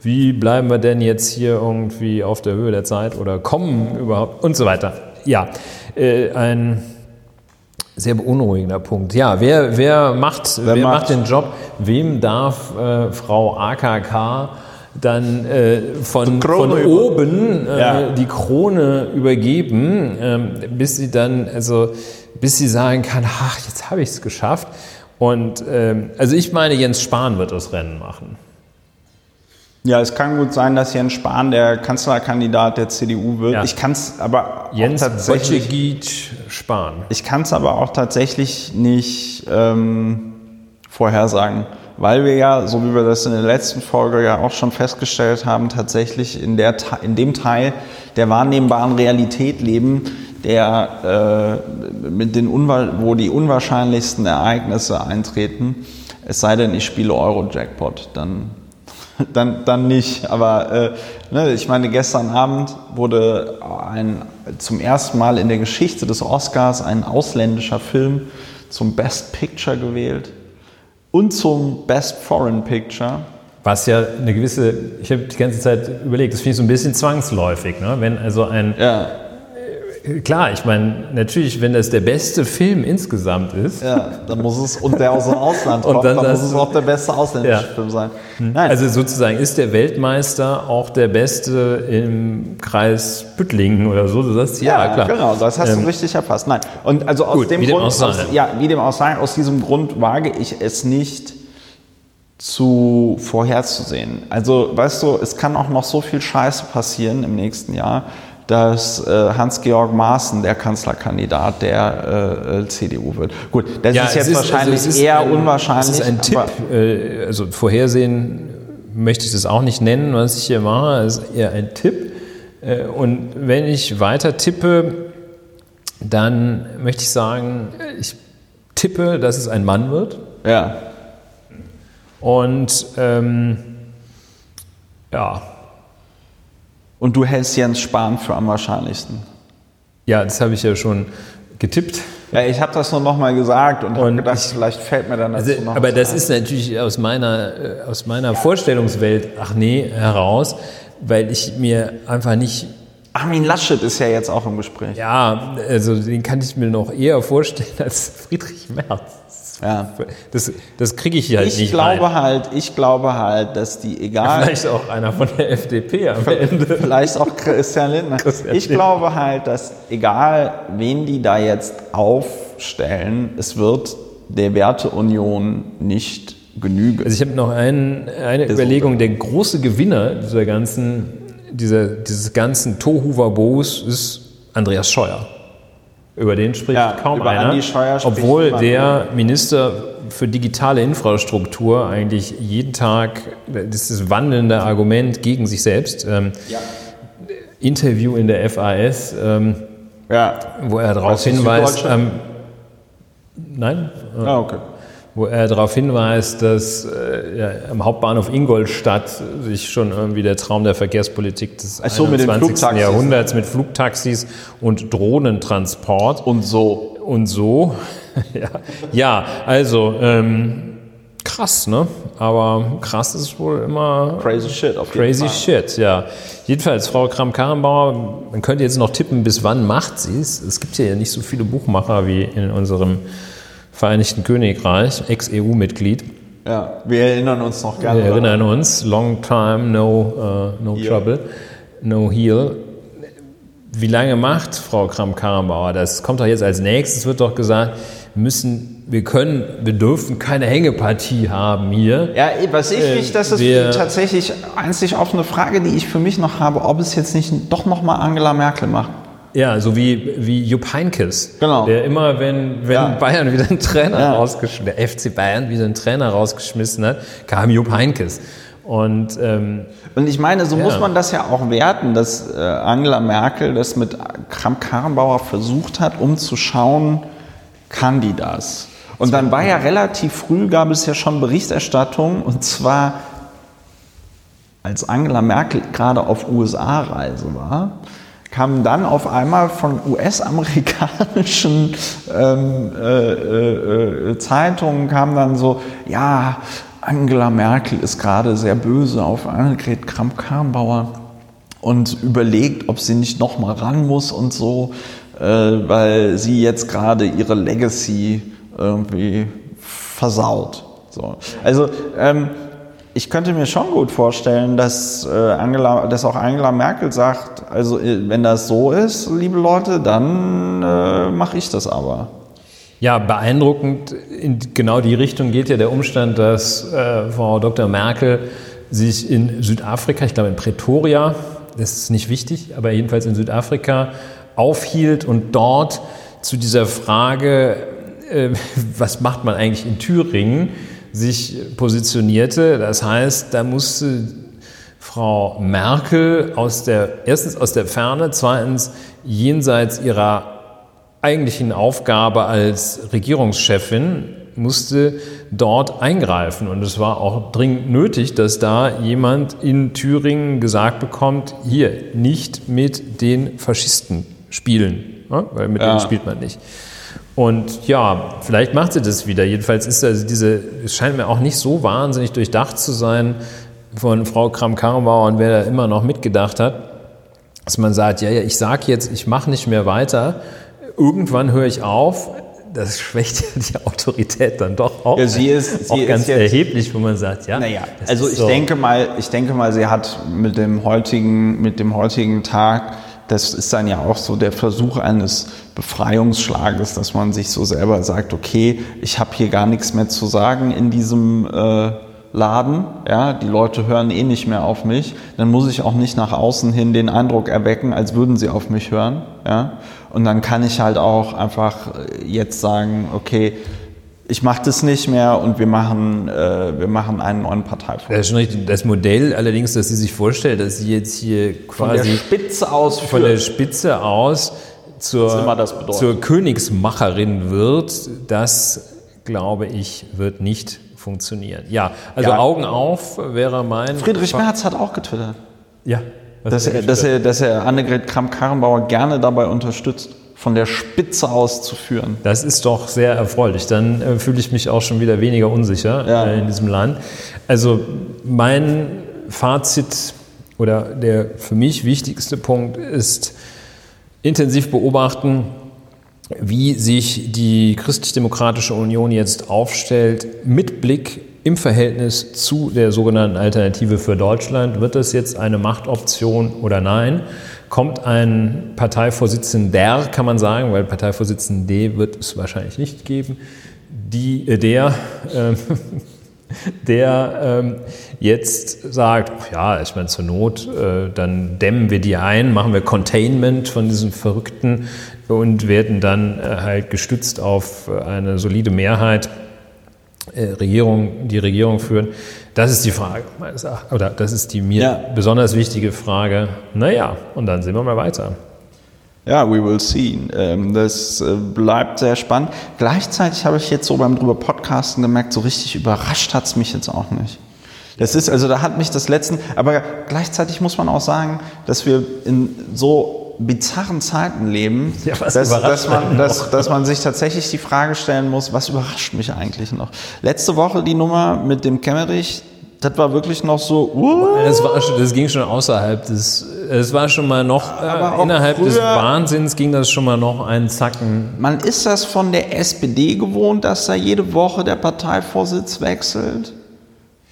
wie bleiben wir denn jetzt hier irgendwie auf der Höhe der Zeit oder kommen überhaupt und so weiter. Ja, äh, ein sehr beunruhigender Punkt. Ja, wer, wer, macht, wer, macht- macht den Job? Wem darf äh, Frau AKK dann äh, von, von oben äh, Ja. die Krone übergeben, ähm, bis sie dann, also bis sie sagen kann, ach, jetzt habe ich es geschafft. Und ähm, also ich meine, Jens Spahn wird das Rennen machen. Ja, es kann gut sein, dass Jens Spahn der Kanzlerkandidat der CDU wird. Ja. Ich kann es aber Jens auch tatsächlich Spahn. Ich kann es aber auch tatsächlich nicht ähm, vorhersagen, weil wir ja, so wie wir das in der letzten Folge ja auch schon festgestellt haben, tatsächlich in, der, in dem Teil der wahrnehmbaren Realität leben, der äh, mit den wo die unwahrscheinlichsten Ereignisse eintreten. Es sei denn, ich spiele Euro-Jackpot, dann dann, dann nicht. Aber äh, ne, ich meine, gestern Abend wurde ein, zum ersten Mal in der Geschichte des Oscars ein ausländischer Film zum Best Picture gewählt und zum Best Foreign Picture. Was ja eine gewisse, ich habe die ganze Zeit überlegt, das finde ich so ein bisschen zwangsläufig, ne? wenn also ein ja Klar, ich meine, natürlich, wenn das der beste Film insgesamt ist. Ja, dann muss es, und der aus dem Ausland <laughs> kommt, dann, dann muss es auch der beste ausländische ja. Film sein. Hm. Nein. Also sozusagen ist der Weltmeister auch der beste im Kreis Büttlingen oder so. Du sagst, ja, ja klar. genau, das hast ähm, du richtig erfasst. Nein, und also aus gut, dem Grund, aus, ja, wie dem auch sei, aus diesem Grund wage ich es nicht zu vorherzusehen. Also, weißt du, es kann auch noch so viel Scheiße passieren im nächsten Jahr dass äh, Hans-Georg Maaßen der Kanzlerkandidat der äh, CDU wird. Gut, das ja, ist jetzt ist, wahrscheinlich also ist eher ein, unwahrscheinlich. Das ist ein Tipp. Äh, also vorhersehen möchte ich das auch nicht nennen, was ich hier mache. Das ist eher ein Tipp. Äh, und wenn ich weiter tippe, dann möchte ich sagen, ich tippe, dass es ein Mann wird. Ja. Und ähm, ja, und du hältst Jens Spahn für am wahrscheinlichsten. Ja, das habe ich ja schon getippt. Ja, ich habe das nur noch mal gesagt und, und gedacht, ich, vielleicht fällt mir dann dazu also, noch Aber das ein. ist natürlich aus meiner, äh, aus meiner Vorstellungswelt, ach nee, heraus, weil ich mir einfach nicht Armin Laschet ist ja jetzt auch im Gespräch. Ja, also den kann ich mir noch eher vorstellen <laughs> als Friedrich Merz. Ja. Das, das kriege ich halt ich nicht. Glaube rein. halt, ich glaube halt, dass die egal. Vielleicht auch einer von der FDP am Ende. <laughs> Vielleicht auch Christian Lindner. Christian ich Lindner. glaube halt, dass egal wen die da jetzt aufstellen, es wird der Werteunion nicht genügen. Also ich habe noch ein, eine Überlegung. Der große Gewinner dieser ganzen dieser, dieses ganzen Tohuwabos ist Andreas Scheuer. Über den spricht ja, kaum einer. obwohl der Minister für digitale Infrastruktur eigentlich jeden Tag das ist das wandelnde Argument gegen sich selbst. Ähm, ja. Interview in der FAS, ähm, ja. wo er darauf hinweist. Ähm, nein? Ah, okay wo er darauf hinweist, dass äh, ja, am Hauptbahnhof Ingolstadt sich schon irgendwie der Traum der Verkehrspolitik des so, 21. Jahrhunderts mit Flugtaxis und Drohnentransport und so und so <laughs> ja, ja also ähm, krass, ne? Aber krass ist wohl immer crazy shit. Auf crazy shit, ja. Jedenfalls, Frau Kram-Karrenbauer, man könnte jetzt noch tippen, bis wann macht sie es. Es gibt ja nicht so viele Buchmacher wie in unserem Vereinigten Königreich, Ex-EU-Mitglied. Ja, wir erinnern uns noch gerne. Wir erinnern uns, long time, no, uh, no trouble, no heal. Wie lange macht Frau Kramp-Karrenbauer das? Kommt doch jetzt als nächstes, wird doch gesagt, müssen, wir können, wir dürfen keine Hängepartie haben hier. Ja, was ich nicht, das ist wir, tatsächlich einzig offene Frage, die ich für mich noch habe, ob es jetzt nicht doch nochmal Angela Merkel macht. Ja, so wie, wie Jupp Heynckes. Genau. Der immer, wenn, wenn ja. Bayern wieder einen Trainer ja. rausgeschmissen der FC Bayern wieder einen Trainer rausgeschmissen hat, kam Jupp Heynckes. Und, ähm, und ich meine, so ja. muss man das ja auch werten, dass äh, Angela Merkel das mit Kramp-Karrenbauer versucht hat, um zu schauen, kann die das? Und dann war ja relativ früh, gab es ja schon Berichterstattung, und zwar als Angela Merkel gerade auf USA-Reise war, kamen dann auf einmal von US-amerikanischen <laughs> ähm, äh, äh, äh, Zeitungen kam dann so, ja, Angela Merkel ist gerade sehr böse auf Annegret Kramp-Karrenbauer und überlegt, ob sie nicht noch mal ran muss und so, äh, weil sie jetzt gerade ihre Legacy irgendwie versaut. So. Also ähm, ich könnte mir schon gut vorstellen, dass, äh, Angela, dass auch Angela Merkel sagt, also äh, wenn das so ist, liebe Leute, dann äh, mache ich das aber. Ja, beeindruckend in genau die Richtung geht ja der Umstand, dass äh, Frau Dr. Merkel sich in Südafrika, ich glaube in Pretoria, das ist nicht wichtig, aber jedenfalls in Südafrika aufhielt und dort zu dieser Frage, äh, <laughs> was macht man eigentlich in Thüringen, sich positionierte. Das heißt, da musste Frau Merkel aus der, erstens aus der Ferne, zweitens jenseits ihrer eigentlichen Aufgabe als Regierungschefin musste dort eingreifen. Und es war auch dringend nötig, dass da jemand in Thüringen gesagt bekommt, hier nicht mit den Faschisten spielen, ja? weil mit ja. denen spielt man nicht. Und ja, vielleicht macht sie das wieder. Jedenfalls ist also diese, es scheint mir auch nicht so wahnsinnig durchdacht zu sein von Frau Kram-Karrenbauer und wer da immer noch mitgedacht hat, dass man sagt, ja, ja, ich sage jetzt, ich mache nicht mehr weiter. Irgendwann höre ich auf. Das schwächt ja die Autorität dann doch auch, ja, sie ist, auch ganz ist jetzt, erheblich, wo man sagt, ja. Naja, also ich so. denke mal, ich denke mal, sie hat mit dem heutigen, mit dem heutigen Tag das ist dann ja auch so der Versuch eines Befreiungsschlages, dass man sich so selber sagt, okay, ich habe hier gar nichts mehr zu sagen in diesem äh, Laden, ja, die Leute hören eh nicht mehr auf mich, dann muss ich auch nicht nach außen hin den Eindruck erwecken, als würden sie auf mich hören, ja, und dann kann ich halt auch einfach jetzt sagen, okay, ich mache das nicht mehr und wir machen, äh, wir machen einen neuen Parteivorschlag. Das ist schon richtig. Das Modell allerdings, das sie sich vorstellt, dass sie jetzt hier quasi von der Spitze aus von der Spitze aus zur, zur Königsmacherin wird, das glaube ich, wird nicht funktionieren. Ja, also ja. Augen auf wäre mein. Friedrich Merz hat auch getwittert. Ja. Dass er, dass, er, dass er Annegret Kramp-Karrenbauer gerne dabei unterstützt von der Spitze aus zu führen. Das ist doch sehr erfreulich. Dann äh, fühle ich mich auch schon wieder weniger unsicher ja. äh, in diesem Land. Also mein Fazit oder der für mich wichtigste Punkt ist intensiv beobachten, wie sich die Christlich-Demokratische Union jetzt aufstellt mit Blick im Verhältnis zu der sogenannten Alternative für Deutschland. Wird das jetzt eine Machtoption oder nein? Kommt ein Parteivorsitzender, kann man sagen, weil Parteivorsitzenden D wird es wahrscheinlich nicht geben, die, äh, der, äh, <laughs> der äh, jetzt sagt, ja, ich meine zur Not, äh, dann dämmen wir die ein, machen wir Containment von diesen Verrückten und werden dann äh, halt gestützt auf eine solide Mehrheit äh, Regierung, die Regierung führen. Das ist die Frage, meines Erachtens. Oder das ist die mir ja. besonders wichtige Frage. Naja, und dann sehen wir mal weiter. Ja, we will see. Ähm, das äh, bleibt sehr spannend. Gleichzeitig habe ich jetzt so beim drüber Podcasten gemerkt, so richtig überrascht hat es mich jetzt auch nicht. Das ist, also da hat mich das letzten, aber gleichzeitig muss man auch sagen, dass wir in so bizarren Zeiten leben, ja, dass, dass, man, dass, dass man sich tatsächlich die Frage stellen muss, was überrascht mich eigentlich noch? Letzte Woche die Nummer mit dem Kemmerich, das war wirklich noch so. Uh. Das, war das ging schon außerhalb des. Es war schon mal noch äh, innerhalb früher, des Wahnsinns ging das schon mal noch einen Zacken. Man ist das von der SPD gewohnt, dass da jede Woche der Parteivorsitz wechselt.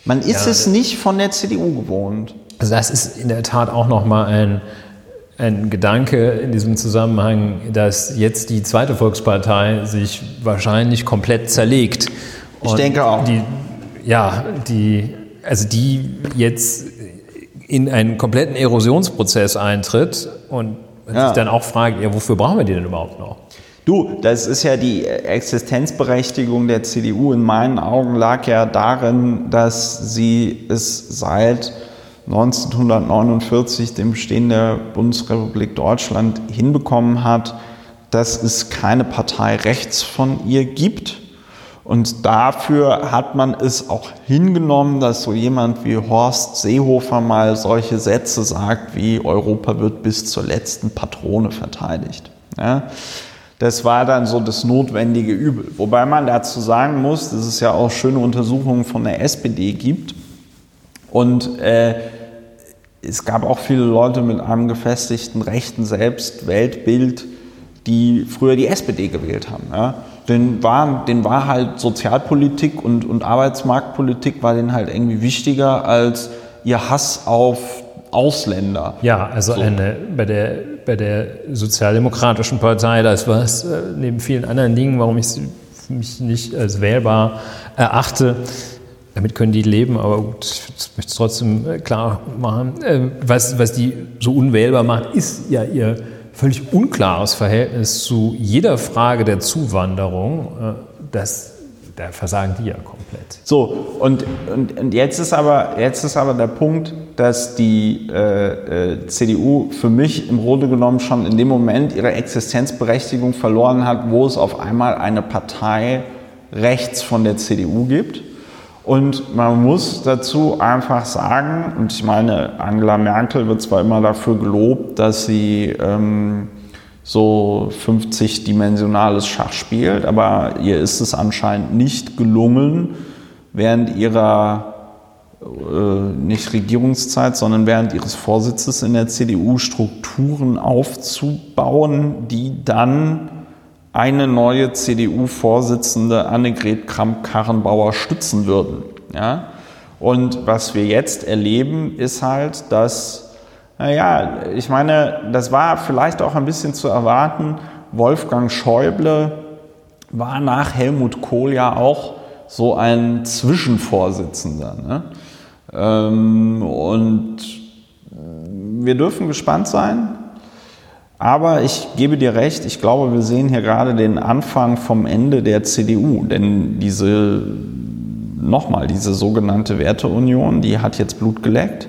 Man ist ja, es nicht von der CDU gewohnt. Also das ist in der Tat auch noch mal ein ein Gedanke in diesem Zusammenhang, dass jetzt die zweite Volkspartei sich wahrscheinlich komplett zerlegt. Und ich denke auch. Die, ja, die, also die jetzt in einen kompletten Erosionsprozess eintritt und ja. sich dann auch fragt, ja, wofür brauchen wir die denn überhaupt noch? Du, das ist ja die Existenzberechtigung der CDU in meinen Augen lag ja darin, dass sie es seit 1949 dem Bestehen der Bundesrepublik Deutschland hinbekommen hat, dass es keine Partei rechts von ihr gibt. Und dafür hat man es auch hingenommen, dass so jemand wie Horst Seehofer mal solche Sätze sagt wie Europa wird bis zur letzten Patrone verteidigt. Ja, das war dann so das notwendige Übel. Wobei man dazu sagen muss, dass es ja auch schöne Untersuchungen von der SPD gibt. Und äh, es gab auch viele Leute mit einem gefestigten rechten Selbstweltbild, die früher die SPD gewählt haben. Ja. Den, war, den war halt Sozialpolitik und, und Arbeitsmarktpolitik war denen halt irgendwie wichtiger als ihr Hass auf Ausländer. Ja, also so. eine, bei, der, bei der Sozialdemokratischen Partei, das war es äh, neben vielen anderen Dingen, warum ich mich nicht als wählbar erachte, damit können die leben, aber gut, ich möchte es trotzdem äh, klar machen. Ähm, was, was die so unwählbar macht, ist ja ihr völlig unklares Verhältnis zu jeder Frage der Zuwanderung. Äh, das, da versagen die ja komplett. So, und, und, und jetzt, ist aber, jetzt ist aber der Punkt, dass die äh, äh CDU für mich im Grunde genommen schon in dem Moment ihre Existenzberechtigung verloren hat, wo es auf einmal eine Partei rechts von der CDU gibt und man muss dazu einfach sagen, und ich meine, Angela Merkel wird zwar immer dafür gelobt, dass sie ähm, so 50-dimensionales Schach spielt, aber ihr ist es anscheinend nicht gelungen, während ihrer äh, nicht Regierungszeit, sondern während ihres Vorsitzes in der CDU Strukturen aufzubauen, die dann eine neue CDU-Vorsitzende Annegret Kramp-Karrenbauer stützen würden. Ja? Und was wir jetzt erleben, ist halt, dass, naja, ich meine, das war vielleicht auch ein bisschen zu erwarten, Wolfgang Schäuble war nach Helmut Kohl ja auch so ein Zwischenvorsitzender. Ne? Ähm, und wir dürfen gespannt sein, aber ich gebe dir recht, ich glaube, wir sehen hier gerade den Anfang vom Ende der CDU. Denn diese, nochmal, diese sogenannte Werteunion, die hat jetzt Blut geleckt.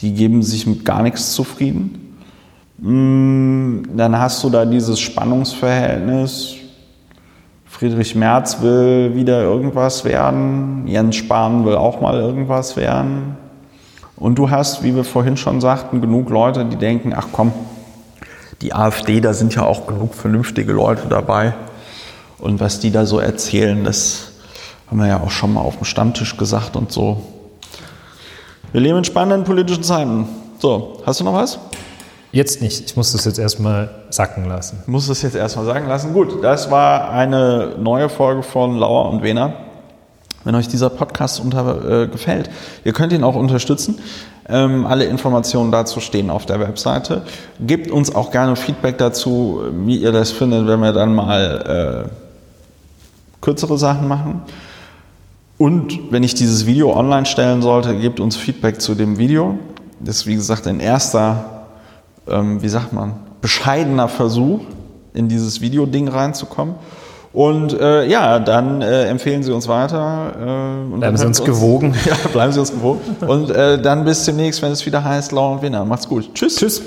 Die geben sich mit gar nichts zufrieden. Mm, dann hast du da dieses Spannungsverhältnis. Friedrich Merz will wieder irgendwas werden. Jens Spahn will auch mal irgendwas werden. Und du hast, wie wir vorhin schon sagten, genug Leute, die denken, ach komm, die AfD, da sind ja auch genug vernünftige Leute dabei. Und was die da so erzählen, das haben wir ja auch schon mal auf dem Stammtisch gesagt und so. Wir leben in spannenden politischen Zeiten. So, hast du noch was? Jetzt nicht. Ich muss das jetzt erstmal sacken lassen. Muss das jetzt erstmal sagen lassen. Gut, das war eine neue Folge von Lauer und Wehner. Wenn euch dieser Podcast unter, äh, gefällt, ihr könnt ihn auch unterstützen. Ähm, alle Informationen dazu stehen auf der Webseite. Gebt uns auch gerne Feedback dazu, wie ihr das findet, wenn wir dann mal äh, kürzere Sachen machen. Und wenn ich dieses Video online stellen sollte, gebt uns Feedback zu dem Video. Das ist wie gesagt ein erster, ähm, wie sagt man, bescheidener Versuch, in dieses Video-Ding reinzukommen. Und äh, ja, dann äh, empfehlen Sie uns weiter. Äh, und bleiben Sie uns, uns gewogen. <laughs> Ja, bleiben Sie uns gewogen. und äh, dann bis demnächst, wenn es wieder heißt Lau und Winner. Macht's gut. Tschüss. Tschüss.